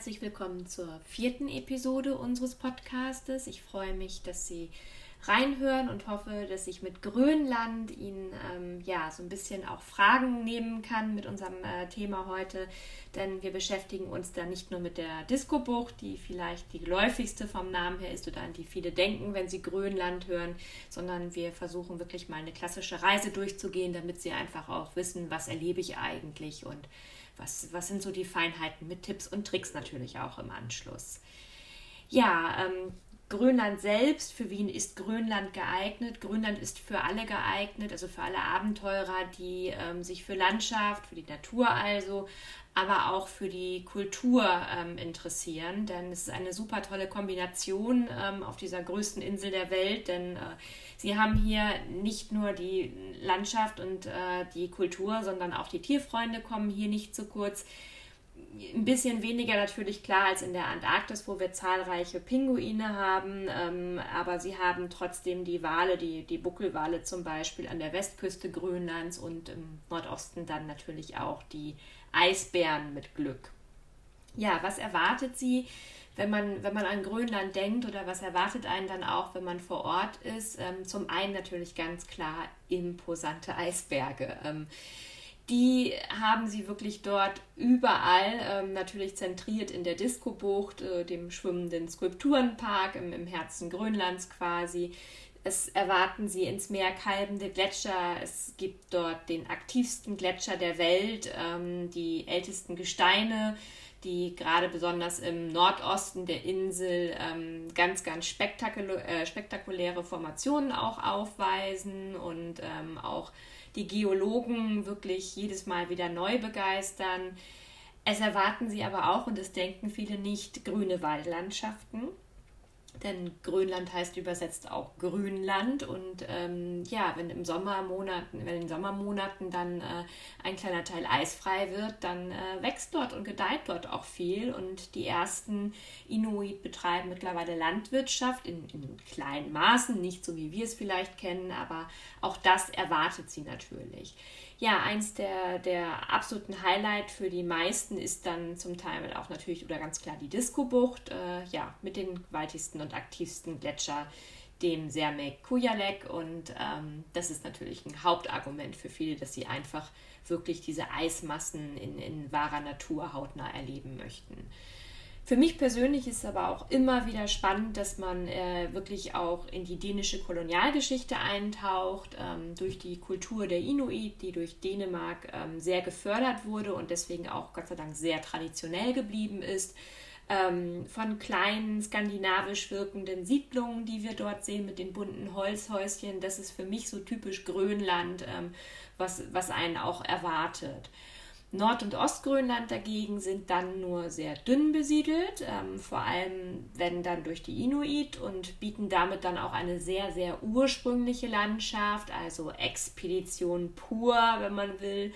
Herzlich willkommen zur vierten Episode unseres Podcastes. Ich freue mich, dass Sie reinhören und hoffe, dass ich mit Grönland Ihnen ähm, ja so ein bisschen auch Fragen nehmen kann mit unserem äh, Thema heute. Denn wir beschäftigen uns da nicht nur mit der Disco-Bucht, die vielleicht die geläufigste vom Namen her ist oder an die viele denken, wenn sie Grönland hören, sondern wir versuchen wirklich mal eine klassische Reise durchzugehen, damit Sie einfach auch wissen, was erlebe ich eigentlich und was, was sind so die Feinheiten mit Tipps und Tricks natürlich auch im Anschluss. Ja, ähm, Grönland selbst, für wen ist Grönland geeignet? Grönland ist für alle geeignet, also für alle Abenteurer, die ähm, sich für Landschaft, für die Natur also, aber auch für die Kultur ähm, interessieren. Denn es ist eine super tolle Kombination ähm, auf dieser größten Insel der Welt, denn äh, sie haben hier nicht nur die Landschaft und äh, die Kultur, sondern auch die Tierfreunde kommen hier nicht zu kurz ein bisschen weniger natürlich klar als in der Antarktis, wo wir zahlreiche Pinguine haben, ähm, aber sie haben trotzdem die Wale, die, die Buckelwale zum Beispiel an der Westküste Grönlands und im Nordosten dann natürlich auch die Eisbären mit Glück. Ja, was erwartet sie, wenn man, wenn man an Grönland denkt oder was erwartet einen dann auch, wenn man vor Ort ist? Ähm, zum einen natürlich ganz klar imposante Eisberge. Ähm, die haben sie wirklich dort überall, ähm, natürlich zentriert in der Disco-Bucht, äh, dem schwimmenden Skulpturenpark im, im Herzen Grönlands quasi. Es erwarten sie ins Meer kalbende Gletscher. Es gibt dort den aktivsten Gletscher der Welt, ähm, die ältesten Gesteine, die gerade besonders im Nordosten der Insel ähm, ganz, ganz spektakulä äh, spektakuläre Formationen auch aufweisen und ähm, auch die Geologen wirklich jedes Mal wieder neu begeistern. Es erwarten sie aber auch, und das denken viele nicht, grüne Waldlandschaften. Denn Grönland heißt übersetzt auch Grünland. Und ähm, ja, wenn im Sommermonaten, wenn in den Sommermonaten dann äh, ein kleiner Teil eisfrei wird, dann äh, wächst dort und gedeiht dort auch viel. Und die ersten Inuit betreiben mittlerweile Landwirtschaft in, in kleinen Maßen, nicht so wie wir es vielleicht kennen, aber auch das erwartet sie natürlich ja, eins der, der absoluten Highlight für die meisten ist dann zum Teil auch natürlich oder ganz klar die Disco-Bucht, äh, ja, mit den gewaltigsten und aktivsten Gletscher, dem Sermek Kujalek. Und ähm, das ist natürlich ein Hauptargument für viele, dass sie einfach wirklich diese Eismassen in, in wahrer Natur hautnah erleben möchten. Für mich persönlich ist es aber auch immer wieder spannend, dass man äh, wirklich auch in die dänische Kolonialgeschichte eintaucht, ähm, durch die Kultur der Inuit, die durch Dänemark ähm, sehr gefördert wurde und deswegen auch Gott sei Dank sehr traditionell geblieben ist. Ähm, von kleinen skandinavisch wirkenden Siedlungen, die wir dort sehen mit den bunten Holzhäuschen, das ist für mich so typisch Grönland, ähm, was, was einen auch erwartet. Nord- und Ostgrönland dagegen sind dann nur sehr dünn besiedelt, ähm, vor allem wenn dann durch die Inuit und bieten damit dann auch eine sehr, sehr ursprüngliche Landschaft, also Expedition pur, wenn man will.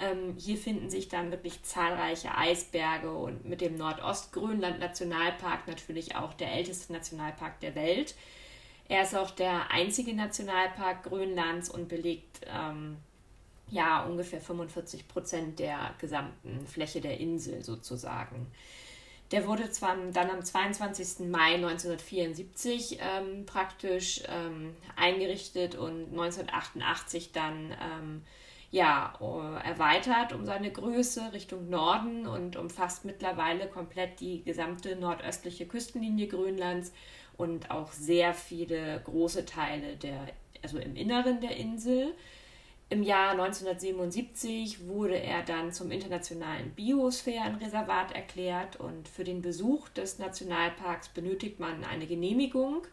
Ähm, hier finden sich dann wirklich zahlreiche Eisberge und mit dem Nordostgrönland-Nationalpark natürlich auch der älteste Nationalpark der Welt. Er ist auch der einzige Nationalpark Grönlands und belegt ähm, ja ungefähr 45 Prozent der gesamten Fläche der Insel sozusagen. Der wurde zwar dann am 22. Mai 1974 ähm, praktisch ähm, eingerichtet und 1988 dann ähm, ja, erweitert um seine Größe Richtung Norden und umfasst mittlerweile komplett die gesamte nordöstliche Küstenlinie Grönlands und auch sehr viele große Teile der, also im Inneren der Insel. Im Jahr 1977 wurde er dann zum internationalen Biosphärenreservat erklärt und für den Besuch des Nationalparks benötigt man eine Genehmigung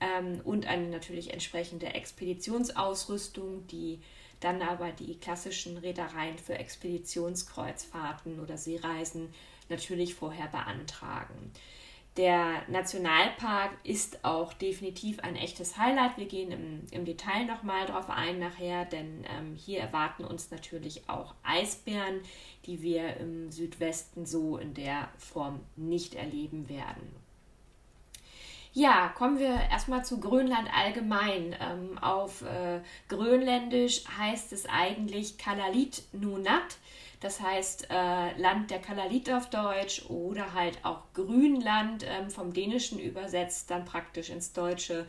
ähm, und eine natürlich entsprechende Expeditionsausrüstung, die dann aber die klassischen Reedereien für Expeditionskreuzfahrten oder Seereisen natürlich vorher beantragen. Der Nationalpark ist auch definitiv ein echtes Highlight. Wir gehen im, im Detail nochmal drauf ein nachher, denn ähm, hier erwarten uns natürlich auch Eisbären, die wir im Südwesten so in der Form nicht erleben werden. Ja, kommen wir erstmal zu Grönland allgemein. Ähm, auf äh, Grönländisch heißt es eigentlich Kalalit Nunat. Das heißt äh, Land der Kalalit auf Deutsch oder halt auch Grünland ähm, vom Dänischen übersetzt, dann praktisch ins Deutsche.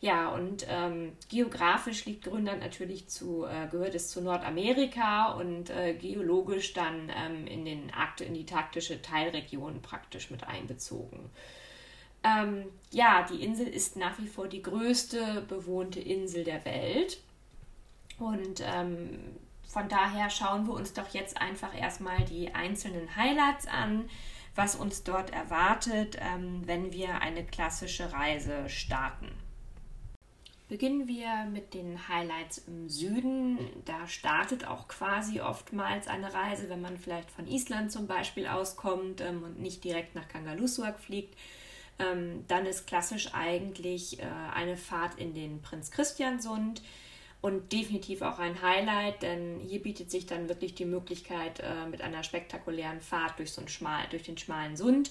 Ja, und ähm, geografisch liegt Grönland natürlich zu, äh, gehört es zu Nordamerika und äh, geologisch dann ähm, in, den Arkt in die taktische Teilregion praktisch mit einbezogen. Ähm, ja, die Insel ist nach wie vor die größte bewohnte Insel der Welt. Und ähm, von daher schauen wir uns doch jetzt einfach erstmal die einzelnen Highlights an, was uns dort erwartet, ähm, wenn wir eine klassische Reise starten. Beginnen wir mit den Highlights im Süden. Da startet auch quasi oftmals eine Reise, wenn man vielleicht von Island zum Beispiel auskommt ähm, und nicht direkt nach Kangalusuak fliegt. Ähm, dann ist klassisch eigentlich äh, eine Fahrt in den Prinz Christian Sund und definitiv auch ein Highlight, denn hier bietet sich dann wirklich die Möglichkeit äh, mit einer spektakulären Fahrt durch, so einen schmal, durch den schmalen Sund.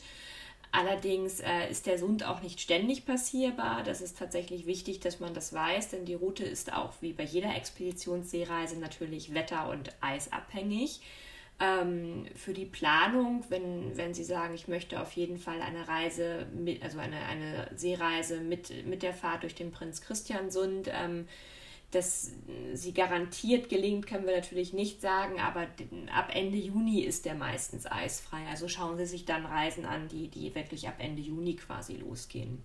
Allerdings äh, ist der Sund auch nicht ständig passierbar. Das ist tatsächlich wichtig, dass man das weiß, denn die Route ist auch wie bei jeder Expeditionsseereise natürlich wetter- und eisabhängig. Ähm, für die Planung, wenn, wenn Sie sagen, ich möchte auf jeden Fall eine Reise, mit, also eine, eine Seereise mit, mit der Fahrt durch den Prinz Christian Sund, ähm, dass sie garantiert gelingt, können wir natürlich nicht sagen, aber ab Ende Juni ist der meistens eisfrei. Also schauen Sie sich dann Reisen an, die, die wirklich ab Ende Juni quasi losgehen.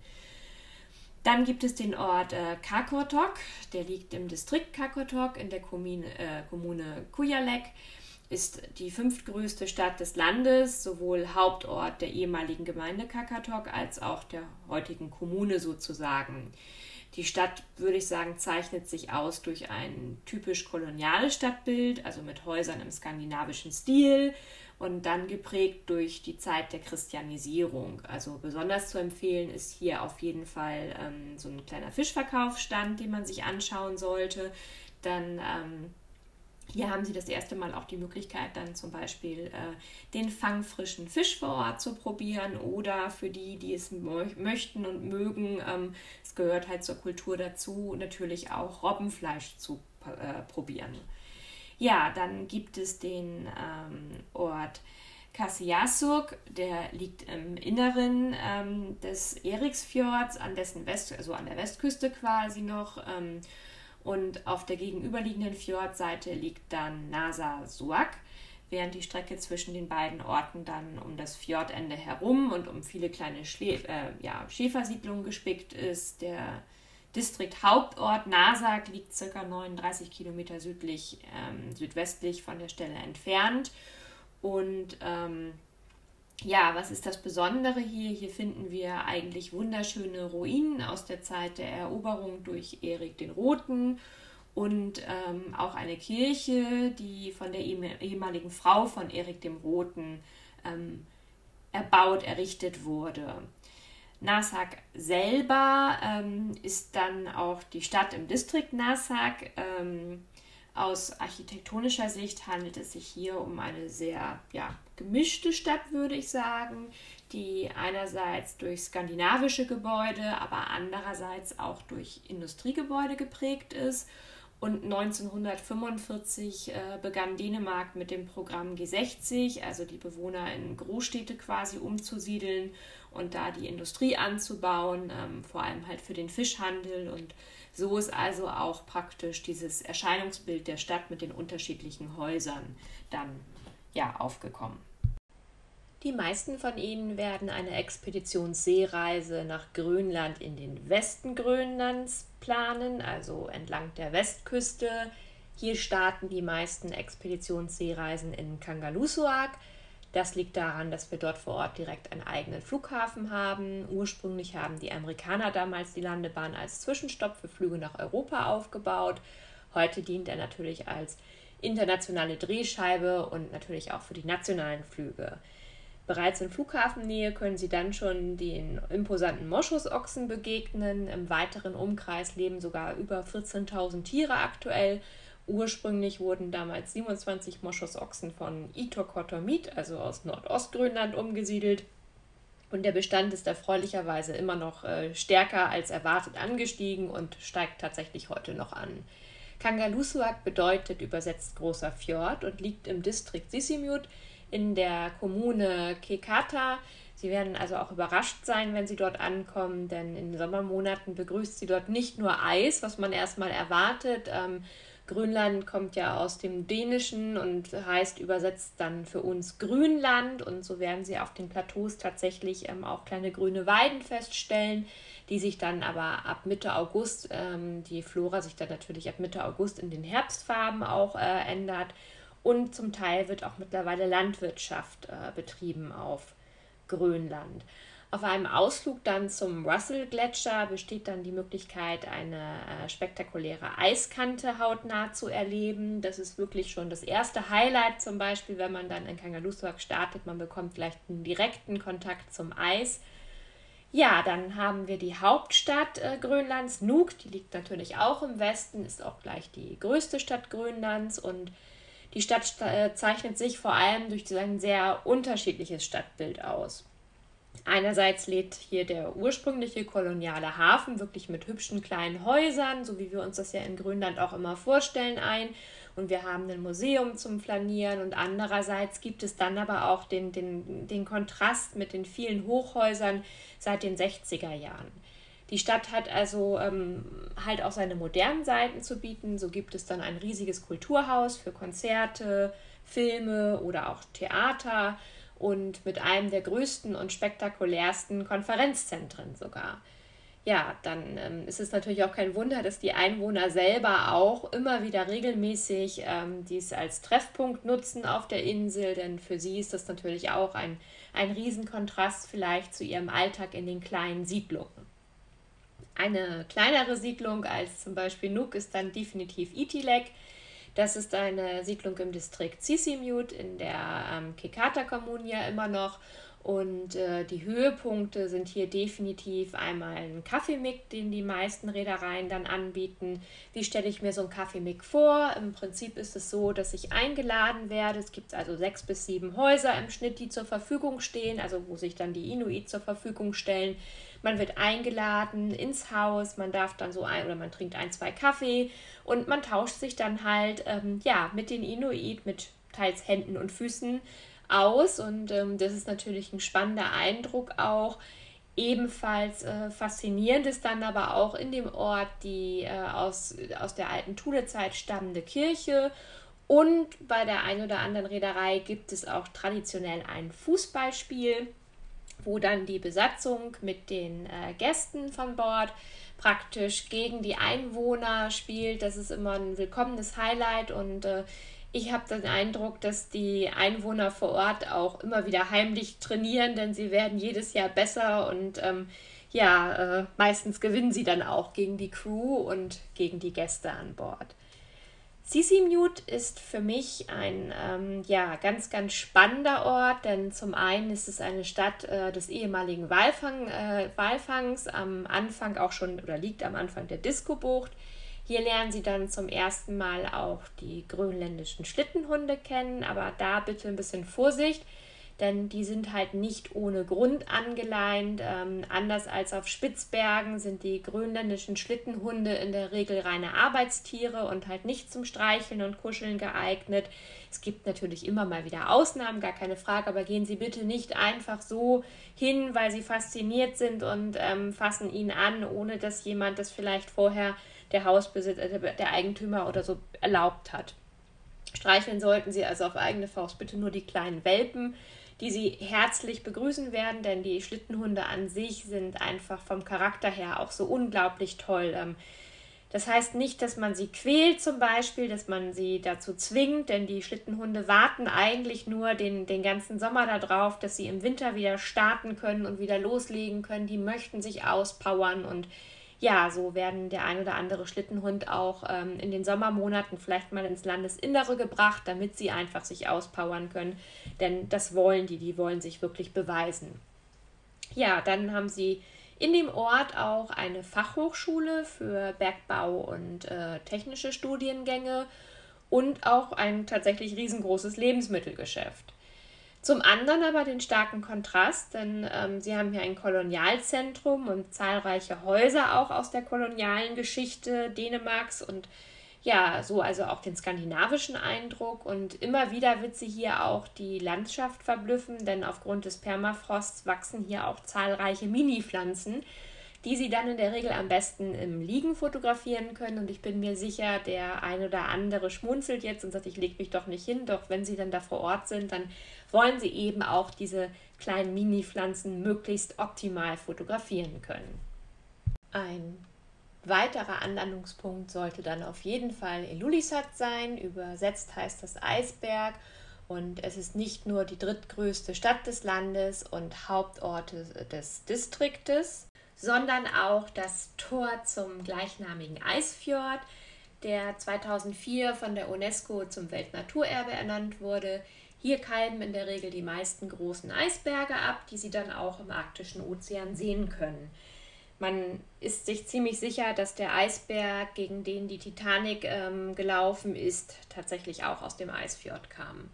Dann gibt es den Ort äh, Kakotok, der liegt im Distrikt Kakotok in der Kommune, äh, Kommune Kujalek, ist die fünftgrößte Stadt des Landes, sowohl Hauptort der ehemaligen Gemeinde Kakatok als auch der heutigen Kommune sozusagen. Die Stadt, würde ich sagen, zeichnet sich aus durch ein typisch koloniales Stadtbild, also mit Häusern im skandinavischen Stil und dann geprägt durch die Zeit der Christianisierung. Also besonders zu empfehlen ist hier auf jeden Fall ähm, so ein kleiner Fischverkaufsstand, den man sich anschauen sollte. Dann ähm, hier haben Sie das erste Mal auch die Möglichkeit, dann zum Beispiel äh, den fangfrischen Fisch vor Ort zu probieren oder für die, die es möchten und mögen, ähm, es gehört halt zur Kultur dazu, natürlich auch Robbenfleisch zu äh, probieren. Ja, dann gibt es den ähm, Ort Kassiasuk, der liegt im Inneren ähm, des Eriksfjords, an dessen West, also an der Westküste quasi noch. Ähm, und auf der gegenüberliegenden Fjordseite liegt dann Nasa Suak, während die Strecke zwischen den beiden Orten dann um das Fjordende herum und um viele kleine Schle äh, ja, Schäfersiedlungen gespickt ist. Der Distrikt Hauptort Nasak liegt ca. 39 Kilometer südlich, ähm, südwestlich von der Stelle entfernt. Und ähm, ja, was ist das Besondere hier? Hier finden wir eigentlich wunderschöne Ruinen aus der Zeit der Eroberung durch Erik den Roten und ähm, auch eine Kirche, die von der ehemaligen Frau von Erik dem Roten ähm, erbaut, errichtet wurde. Nasak selber ähm, ist dann auch die Stadt im Distrikt Nasak. Ähm, aus architektonischer Sicht handelt es sich hier um eine sehr ja, gemischte Stadt, würde ich sagen, die einerseits durch skandinavische Gebäude, aber andererseits auch durch Industriegebäude geprägt ist. Und 1945 äh, begann Dänemark mit dem Programm G60, also die Bewohner in Großstädte quasi umzusiedeln und da die Industrie anzubauen, ähm, vor allem halt für den Fischhandel und so ist also auch praktisch dieses Erscheinungsbild der Stadt mit den unterschiedlichen Häusern dann ja aufgekommen. Die meisten von Ihnen werden eine Expeditionsseereise nach Grönland in den Westen Grönlands planen, also entlang der Westküste. Hier starten die meisten Expeditionsseereisen in Kangalusuak, das liegt daran, dass wir dort vor Ort direkt einen eigenen Flughafen haben. Ursprünglich haben die Amerikaner damals die Landebahn als Zwischenstopp für Flüge nach Europa aufgebaut. Heute dient er natürlich als internationale Drehscheibe und natürlich auch für die nationalen Flüge. Bereits in Flughafennähe können Sie dann schon den imposanten Moschusochsen begegnen. Im weiteren Umkreis leben sogar über 14.000 Tiere aktuell. Ursprünglich wurden damals 27 Moschusochsen von Itokotomit, also aus Nordostgrönland, umgesiedelt. Und der Bestand ist erfreulicherweise immer noch äh, stärker als erwartet angestiegen und steigt tatsächlich heute noch an. Kangalusuak bedeutet übersetzt großer Fjord und liegt im Distrikt Sisimiut in der Kommune Kekata. Sie werden also auch überrascht sein, wenn Sie dort ankommen, denn in Sommermonaten begrüßt Sie dort nicht nur Eis, was man erstmal erwartet. Ähm, Grönland kommt ja aus dem Dänischen und heißt übersetzt dann für uns Grünland. Und so werden Sie auf den Plateaus tatsächlich ähm, auch kleine grüne Weiden feststellen, die sich dann aber ab Mitte August, ähm, die Flora sich dann natürlich ab Mitte August in den Herbstfarben auch äh, ändert. Und zum Teil wird auch mittlerweile Landwirtschaft äh, betrieben auf Grönland. Auf einem Ausflug dann zum Russell-Gletscher besteht dann die Möglichkeit, eine äh, spektakuläre Eiskante hautnah zu erleben. Das ist wirklich schon das erste Highlight, zum Beispiel, wenn man dann in Kangalussuaq startet. Man bekommt vielleicht einen direkten Kontakt zum Eis. Ja, dann haben wir die Hauptstadt äh, Grönlands, Nuuk. Die liegt natürlich auch im Westen, ist auch gleich die größte Stadt Grönlands und die Stadt äh, zeichnet sich vor allem durch ein sehr unterschiedliches Stadtbild aus. Einerseits lädt hier der ursprüngliche koloniale Hafen wirklich mit hübschen kleinen Häusern, so wie wir uns das ja in Grönland auch immer vorstellen, ein. Und wir haben ein Museum zum Flanieren und andererseits gibt es dann aber auch den, den, den Kontrast mit den vielen Hochhäusern seit den 60er Jahren. Die Stadt hat also ähm, halt auch seine modernen Seiten zu bieten. So gibt es dann ein riesiges Kulturhaus für Konzerte, Filme oder auch Theater und mit einem der größten und spektakulärsten Konferenzzentren sogar. Ja, dann ähm, ist es natürlich auch kein Wunder, dass die Einwohner selber auch immer wieder regelmäßig ähm, dies als Treffpunkt nutzen auf der Insel, denn für sie ist das natürlich auch ein, ein Riesenkontrast vielleicht zu ihrem Alltag in den kleinen Siedlungen. Eine kleinere Siedlung als zum Beispiel Nuuk ist dann definitiv Itilek. Das ist eine Siedlung im Distrikt Sisimiut in der ähm, Kekata-Kommune ja immer noch. Und äh, die Höhepunkte sind hier definitiv einmal ein Kaffeemick, den die meisten Reedereien dann anbieten. Wie stelle ich mir so ein Kaffeemick vor? Im Prinzip ist es so, dass ich eingeladen werde. Es gibt also sechs bis sieben Häuser im Schnitt, die zur Verfügung stehen, also wo sich dann die Inuit zur Verfügung stellen. Man wird eingeladen ins Haus, man darf dann so ein oder man trinkt ein, zwei Kaffee und man tauscht sich dann halt ähm, ja mit den Inuit, mit teils Händen und Füßen aus und ähm, das ist natürlich ein spannender Eindruck auch. Ebenfalls äh, faszinierend ist dann aber auch in dem Ort die äh, aus, aus der alten Thule-Zeit stammende Kirche und bei der einen oder anderen Reederei gibt es auch traditionell ein Fußballspiel wo dann die Besatzung mit den äh, Gästen von Bord praktisch gegen die Einwohner spielt. Das ist immer ein willkommenes Highlight und äh, ich habe den Eindruck, dass die Einwohner vor Ort auch immer wieder heimlich trainieren, denn sie werden jedes Jahr besser und ähm, ja, äh, meistens gewinnen sie dann auch gegen die Crew und gegen die Gäste an Bord. Sisimute ist für mich ein ähm, ja, ganz, ganz spannender Ort, denn zum einen ist es eine Stadt äh, des ehemaligen Walfang, äh, Walfangs, am Anfang auch schon oder liegt am Anfang der Disco-Bucht. Hier lernen Sie dann zum ersten Mal auch die grönländischen Schlittenhunde kennen, aber da bitte ein bisschen Vorsicht denn die sind halt nicht ohne Grund angeleint. Ähm, anders als auf Spitzbergen sind die grönländischen Schlittenhunde in der Regel reine Arbeitstiere und halt nicht zum Streicheln und Kuscheln geeignet. Es gibt natürlich immer mal wieder Ausnahmen, gar keine Frage, aber gehen Sie bitte nicht einfach so hin, weil Sie fasziniert sind und ähm, fassen ihn an, ohne dass jemand das vielleicht vorher der Hausbesitzer, der Eigentümer oder so erlaubt hat. Streicheln sollten Sie also auf eigene Faust bitte nur die kleinen Welpen die sie herzlich begrüßen werden, denn die Schlittenhunde an sich sind einfach vom Charakter her auch so unglaublich toll. Ähm, das heißt nicht, dass man sie quält zum Beispiel, dass man sie dazu zwingt, denn die Schlittenhunde warten eigentlich nur den, den ganzen Sommer darauf, dass sie im Winter wieder starten können und wieder loslegen können. Die möchten sich auspowern und ja, so werden der ein oder andere Schlittenhund auch ähm, in den Sommermonaten vielleicht mal ins Landesinnere gebracht, damit sie einfach sich auspowern können. Denn das wollen die, die wollen sich wirklich beweisen. Ja, dann haben sie in dem Ort auch eine Fachhochschule für Bergbau und äh, technische Studiengänge und auch ein tatsächlich riesengroßes Lebensmittelgeschäft. Zum anderen aber den starken Kontrast, denn ähm, sie haben hier ein Kolonialzentrum und zahlreiche Häuser auch aus der kolonialen Geschichte Dänemarks und ja, so also auch den skandinavischen Eindruck und immer wieder wird sie hier auch die Landschaft verblüffen, denn aufgrund des Permafrosts wachsen hier auch zahlreiche Mini-Pflanzen, die sie dann in der Regel am besten im Liegen fotografieren können. Und ich bin mir sicher, der ein oder andere schmunzelt jetzt und sagt, ich lege mich doch nicht hin. Doch wenn sie dann da vor Ort sind, dann wollen sie eben auch diese kleinen Mini-Pflanzen möglichst optimal fotografieren können. Ein weiterer Anlandungspunkt sollte dann auf jeden Fall Ilulissat sein. Übersetzt heißt das Eisberg. Und es ist nicht nur die drittgrößte Stadt des Landes und Hauptort des Distriktes, sondern auch das Tor zum gleichnamigen Eisfjord, der 2004 von der UNESCO zum Weltnaturerbe ernannt wurde. Hier kalben in der Regel die meisten großen Eisberge ab, die Sie dann auch im arktischen Ozean sehen können. Man ist sich ziemlich sicher, dass der Eisberg, gegen den die Titanic ähm, gelaufen ist, tatsächlich auch aus dem Eisfjord kam.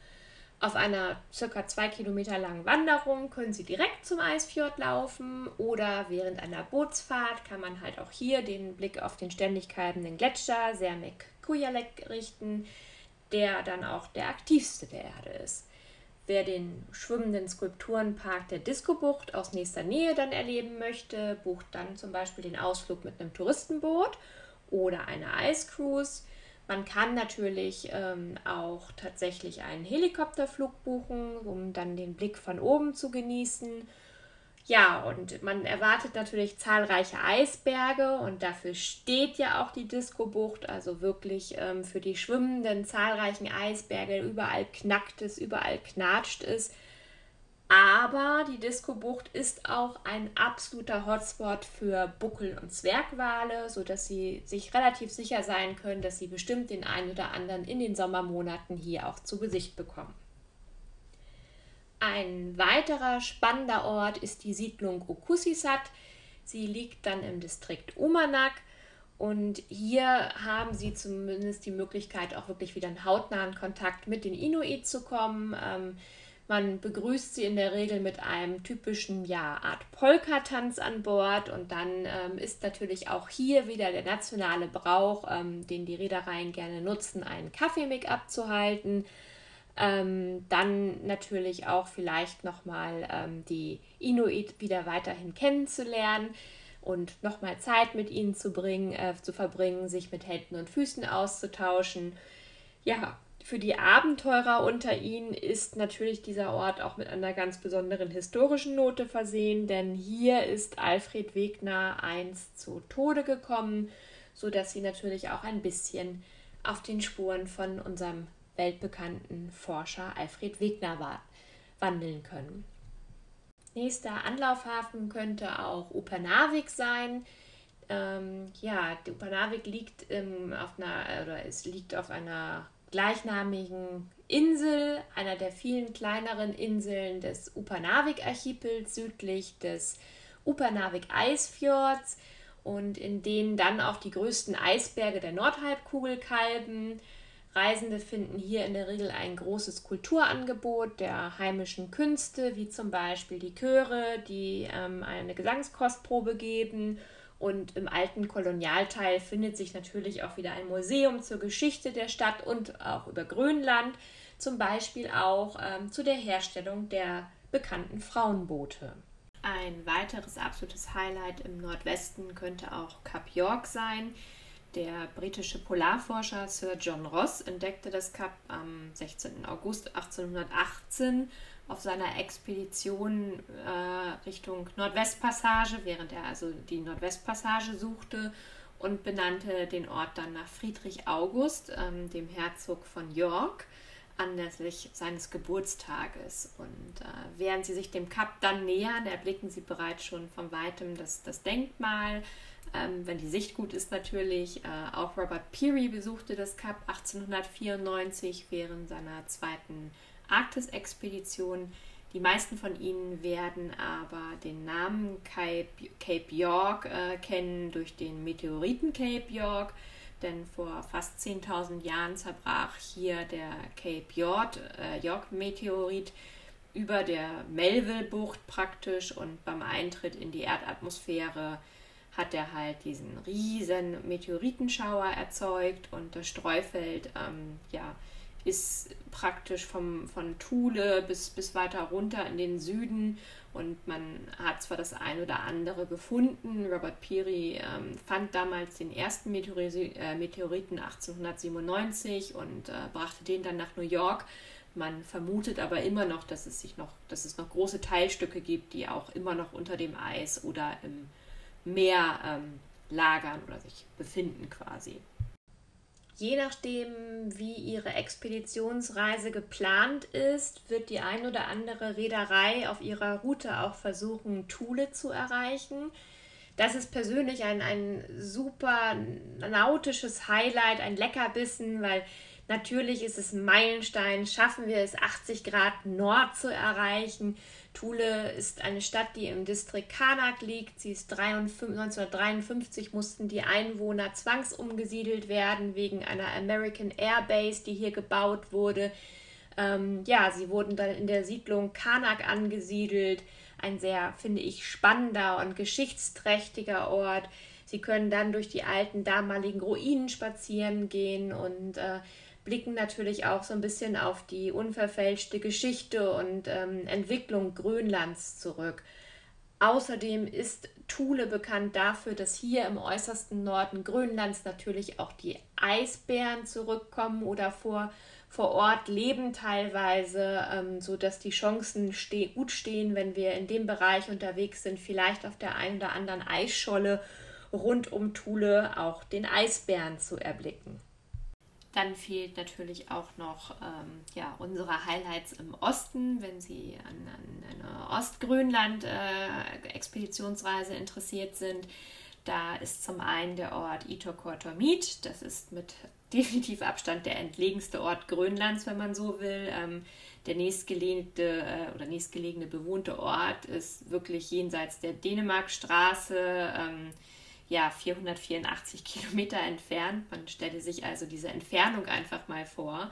Auf einer circa zwei Kilometer langen Wanderung können Sie direkt zum Eisfjord laufen oder während einer Bootsfahrt kann man halt auch hier den Blick auf den ständig kalbenden Gletscher Sermek Kujalek richten, der dann auch der aktivste der Erde ist. Wer den schwimmenden Skulpturenpark der Disco-Bucht aus nächster Nähe dann erleben möchte, bucht dann zum Beispiel den Ausflug mit einem Touristenboot oder einer Eiscruise. Man kann natürlich ähm, auch tatsächlich einen Helikopterflug buchen, um dann den Blick von oben zu genießen. Ja, und man erwartet natürlich zahlreiche Eisberge und dafür steht ja auch die Disco-Bucht, also wirklich ähm, für die schwimmenden zahlreichen Eisberge. Überall knackt es, überall knatscht es. Aber die Disco-Bucht ist auch ein absoluter Hotspot für Buckel- und Zwergwale, sodass sie sich relativ sicher sein können, dass sie bestimmt den einen oder anderen in den Sommermonaten hier auch zu Gesicht bekommen. Ein weiterer spannender Ort ist die Siedlung Okusisat. Sie liegt dann im Distrikt Umanak und hier haben sie zumindest die Möglichkeit, auch wirklich wieder in hautnahen Kontakt mit den Inuit zu kommen. Ähm, man begrüßt sie in der Regel mit einem typischen ja, Art Polka-Tanz an Bord und dann ähm, ist natürlich auch hier wieder der nationale Brauch, ähm, den die Reedereien gerne nutzen, einen Kaffee-Make abzuhalten. Ähm, dann natürlich auch vielleicht nochmal ähm, die Inuit wieder weiterhin kennenzulernen und nochmal Zeit mit ihnen zu, bringen, äh, zu verbringen, sich mit Händen und Füßen auszutauschen. Ja, für die Abenteurer unter ihnen ist natürlich dieser Ort auch mit einer ganz besonderen historischen Note versehen, denn hier ist Alfred Wegner einst zu Tode gekommen, sodass sie natürlich auch ein bisschen auf den Spuren von unserem weltbekannten Forscher Alfred Wegner wandeln können. Nächster Anlaufhafen könnte auch Upernavik sein. Ähm, ja, Upernavik liegt ähm, auf einer oder es liegt auf einer gleichnamigen Insel, einer der vielen kleineren Inseln des Upernavik-Archipels südlich des Upernavik-Eisfjords und in denen dann auch die größten Eisberge der Nordhalbkugel kalben. Reisende finden hier in der Regel ein großes Kulturangebot der heimischen Künste, wie zum Beispiel die Chöre, die ähm, eine Gesangskostprobe geben und im alten Kolonialteil findet sich natürlich auch wieder ein Museum zur Geschichte der Stadt und auch über Grönland, zum Beispiel auch ähm, zu der Herstellung der bekannten Frauenboote. Ein weiteres absolutes Highlight im Nordwesten könnte auch Kap York sein. Der britische Polarforscher Sir John Ross entdeckte das Kap am 16. August 1818 auf seiner Expedition äh, Richtung Nordwestpassage, während er also die Nordwestpassage suchte und benannte den Ort dann nach Friedrich August, ähm, dem Herzog von York. anlässlich seines Geburtstages. Und äh, während sie sich dem Kap dann nähern, erblicken sie bereits schon von weitem das, das Denkmal. Ähm, wenn die Sicht gut ist natürlich. Äh, auch Robert Peary besuchte das Kap 1894 während seiner zweiten Arktis-Expedition. Die meisten von Ihnen werden aber den Namen Cape, Cape York äh, kennen durch den Meteoriten Cape York denn vor fast 10.000 Jahren zerbrach hier der Cape York, äh, York Meteorit über der Melville-Bucht praktisch und beim Eintritt in die Erdatmosphäre hat er halt diesen riesen Meteoritenschauer erzeugt und das Streufeld ähm, ja, ist praktisch vom, von Thule bis, bis weiter runter in den Süden und man hat zwar das ein oder andere gefunden. Robert Peary ähm, fand damals den ersten Meteori äh, Meteoriten 1897 und äh, brachte den dann nach New York. Man vermutet aber immer noch, dass es sich noch, dass es noch große Teilstücke gibt, die auch immer noch unter dem Eis oder im Meer ähm, lagern oder sich befinden quasi. Je nachdem, wie Ihre Expeditionsreise geplant ist, wird die ein oder andere Reederei auf ihrer Route auch versuchen, Thule zu erreichen. Das ist persönlich ein, ein super nautisches Highlight, ein Leckerbissen, weil natürlich ist es ein Meilenstein. Schaffen wir es, 80 Grad Nord zu erreichen? Thule ist eine Stadt, die im Distrikt Kanak liegt. Sie ist 1953 mussten die Einwohner zwangsumgesiedelt werden wegen einer American Air Base, die hier gebaut wurde. Ähm, ja, sie wurden dann in der Siedlung Kanak angesiedelt. Ein sehr, finde ich, spannender und geschichtsträchtiger Ort. Sie können dann durch die alten damaligen Ruinen spazieren gehen und äh, blicken natürlich auch so ein bisschen auf die unverfälschte Geschichte und ähm, Entwicklung Grönlands zurück. Außerdem ist Thule bekannt dafür, dass hier im äußersten Norden Grönlands natürlich auch die Eisbären zurückkommen oder vor, vor Ort leben teilweise, ähm, sodass die Chancen ste gut stehen, wenn wir in dem Bereich unterwegs sind, vielleicht auf der einen oder anderen Eisscholle rund um Thule auch den Eisbären zu erblicken. Dann fehlt natürlich auch noch ähm, ja, unsere Highlights im Osten, wenn Sie an, an eine Ostgrönland-Expeditionsreise äh, interessiert sind. Da ist zum einen der Ort Itokortomit. Das ist mit definitiv Abstand der entlegenste Ort Grönlands, wenn man so will. Ähm, der nächstgelegene äh, oder nächstgelegene bewohnte Ort ist wirklich jenseits der Dänemarkstraße. Ähm, ja, 484 Kilometer entfernt. Man stelle sich also diese Entfernung einfach mal vor.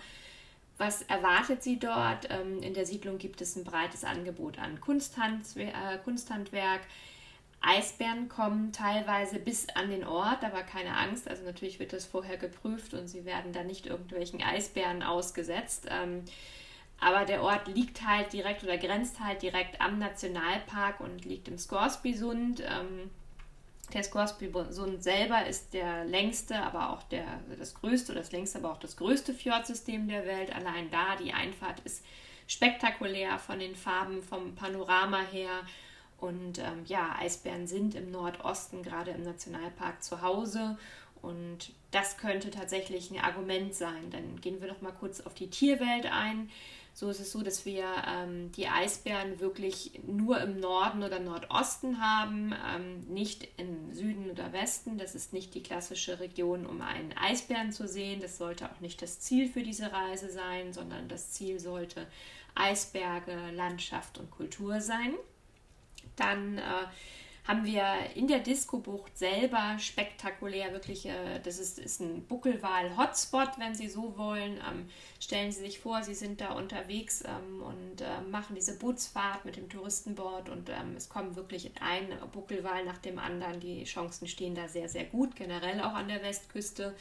Was erwartet sie dort? Ähm, in der Siedlung gibt es ein breites Angebot an äh, Kunsthandwerk. Eisbären kommen teilweise bis an den Ort, aber keine Angst. Also natürlich wird das vorher geprüft und sie werden da nicht irgendwelchen Eisbären ausgesetzt. Ähm, aber der Ort liegt halt direkt oder grenzt halt direkt am Nationalpark und liegt im Scoresby-Sund. Der Scoresby-Sund selber ist der längste, aber auch der, das größte, das längste, aber auch das größte Fjordsystem der Welt. Allein da, die Einfahrt ist spektakulär von den Farben, vom Panorama her. Und ähm, ja, Eisbären sind im Nordosten, gerade im Nationalpark, zu Hause. Und das könnte tatsächlich ein Argument sein. Dann gehen wir noch mal kurz auf die Tierwelt ein. So ist es so, dass wir ähm, die Eisbären wirklich nur im Norden oder Nordosten haben, ähm, nicht im Süden oder Westen. Das ist nicht die klassische Region, um einen Eisbären zu sehen. Das sollte auch nicht das Ziel für diese Reise sein, sondern das Ziel sollte Eisberge, Landschaft und Kultur sein. Dann äh, haben wir in der Disco-Bucht selber spektakulär wirklich, äh, das ist, ist ein Buckelwal-Hotspot, wenn Sie so wollen. Ähm, stellen Sie sich vor, Sie sind da unterwegs ähm, und äh, machen diese Bootsfahrt mit dem Touristenboard und ähm, es kommen wirklich ein Buckelwal nach dem anderen. Die Chancen stehen da sehr, sehr gut, generell auch an der Westküste.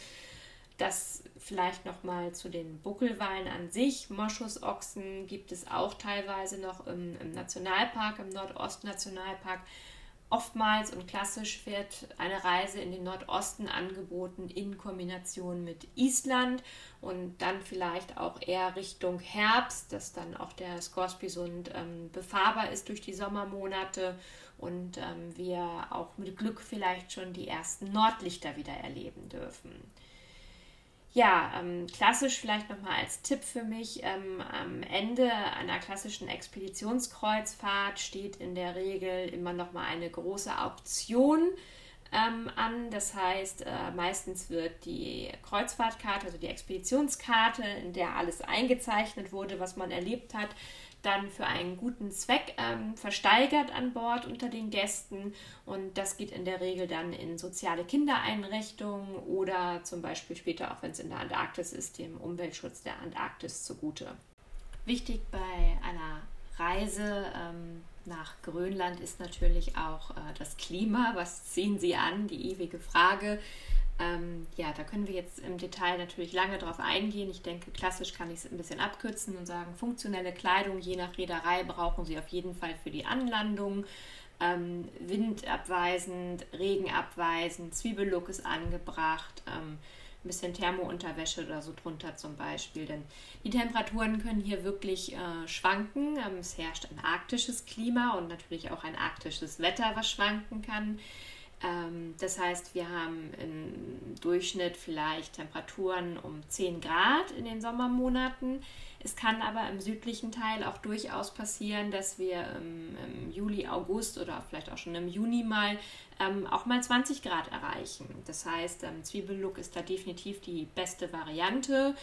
Das vielleicht nochmal zu den Buckelwalen an sich. Moschusochsen gibt es auch teilweise noch im, im Nationalpark, im Nordostnationalpark. Oftmals und klassisch wird eine Reise in den Nordosten angeboten in Kombination mit Island und dann vielleicht auch eher Richtung Herbst, dass dann auch der Scoresby-Sund ähm, befahrbar ist durch die Sommermonate und ähm, wir auch mit Glück vielleicht schon die ersten Nordlichter wieder erleben dürfen. Ja, ähm, klassisch vielleicht nochmal als Tipp für mich, ähm, am Ende einer klassischen Expeditionskreuzfahrt steht in der Regel immer nochmal eine große Auktion ähm, an. Das heißt, äh, meistens wird die Kreuzfahrtkarte, also die Expeditionskarte, in der alles eingezeichnet wurde, was man erlebt hat, dann für einen guten Zweck ähm, versteigert an Bord unter den Gästen. Und das geht in der Regel dann in soziale Kindereinrichtungen oder zum Beispiel später, auch wenn es in der Antarktis ist, dem Umweltschutz der Antarktis zugute. Wichtig bei einer Reise ähm, nach Grönland ist natürlich auch äh, das Klima. Was ziehen Sie an? Die ewige Frage. Ähm, ja, da können wir jetzt im Detail natürlich lange drauf eingehen. Ich denke, klassisch kann ich es ein bisschen abkürzen und sagen, funktionelle Kleidung je nach Reederei brauchen Sie auf jeden Fall für die Anlandung. Ähm, windabweisend, regenabweisend, Zwiebellook ist angebracht. Ähm, ein bisschen Thermounterwäsche oder so drunter zum Beispiel. Denn die Temperaturen können hier wirklich äh, schwanken. Ähm, es herrscht ein arktisches Klima und natürlich auch ein arktisches Wetter, was schwanken kann. Ähm, das heißt, wir haben im Durchschnitt vielleicht Temperaturen um 10 Grad in den Sommermonaten. Es kann aber im südlichen Teil auch durchaus passieren, dass wir im, im Juli, August oder vielleicht auch schon im Juni mal ähm, auch mal 20 Grad erreichen. Das heißt, ähm, Zwiebellook ist da definitiv die beste Variante.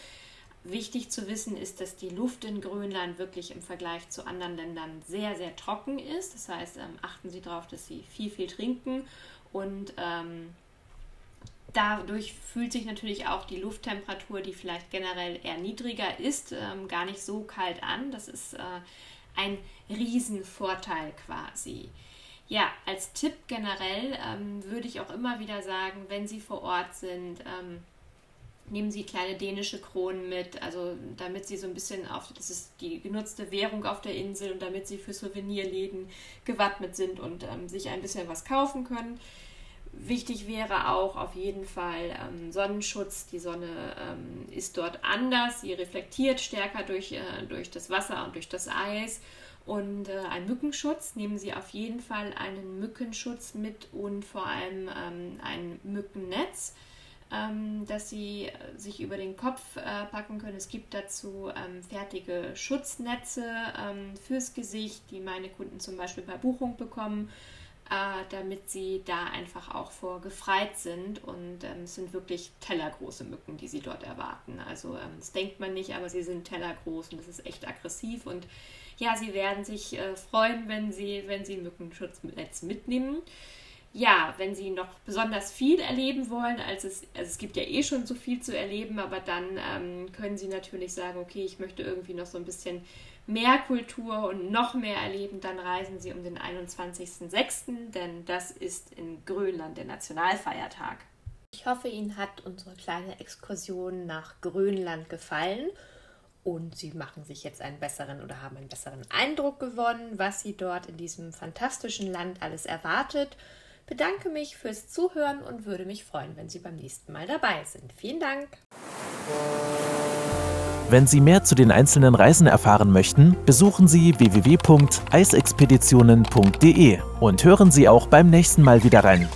Wichtig zu wissen ist, dass die Luft in Grönland wirklich im Vergleich zu anderen Ländern sehr, sehr trocken ist. Das heißt, ähm, achten Sie darauf, dass Sie viel, viel trinken und ähm, dadurch fühlt sich natürlich auch die Lufttemperatur, die vielleicht generell eher niedriger ist, ähm, gar nicht so kalt an. Das ist äh, ein Riesenvorteil quasi. Ja, als Tipp generell ähm, würde ich auch immer wieder sagen, wenn Sie vor Ort sind, ähm, nehmen Sie kleine dänische Kronen mit, also damit Sie so ein bisschen auf, das ist die genutzte Währung auf der Insel und damit Sie für Souvenirläden gewappnet sind und ähm, sich ein bisschen was kaufen können. Wichtig wäre auch auf jeden Fall ähm, Sonnenschutz. Die Sonne ähm, ist dort anders, sie reflektiert stärker durch, äh, durch das Wasser und durch das Eis. Und äh, ein Mückenschutz, nehmen Sie auf jeden Fall einen Mückenschutz mit und vor allem ähm, ein Mückennetz, ähm, das Sie äh, sich über den Kopf äh, packen können. Es gibt dazu ähm, fertige Schutznetze ähm, fürs Gesicht, die meine Kunden zum Beispiel bei Buchung bekommen äh, damit sie da einfach auch vor gefreit sind. Und ähm, es sind wirklich tellergroße Mücken, die sie dort erwarten. Also ähm, das denkt man nicht, aber sie sind tellergroß und das ist echt aggressiv. Und ja, sie werden sich äh, freuen, wenn sie, wenn sie Mückenschutznetz mitnehmen. Ja, wenn Sie noch besonders viel erleben wollen, als es, also es gibt ja eh schon so viel zu erleben, aber dann ähm, können Sie natürlich sagen, okay, ich möchte irgendwie noch so ein bisschen mehr Kultur und noch mehr erleben, dann reisen Sie um den 21.06., denn das ist in Grönland der Nationalfeiertag. Ich hoffe, Ihnen hat unsere kleine Exkursion nach Grönland gefallen und Sie machen sich jetzt einen besseren oder haben einen besseren Eindruck gewonnen, was Sie dort in diesem fantastischen Land alles erwartet. Bedanke mich fürs Zuhören und würde mich freuen, wenn Sie beim nächsten Mal dabei sind. Vielen Dank. Wenn Sie mehr zu den einzelnen Reisen erfahren möchten, besuchen Sie www.eisexpeditionen.de und hören Sie auch beim nächsten Mal wieder rein.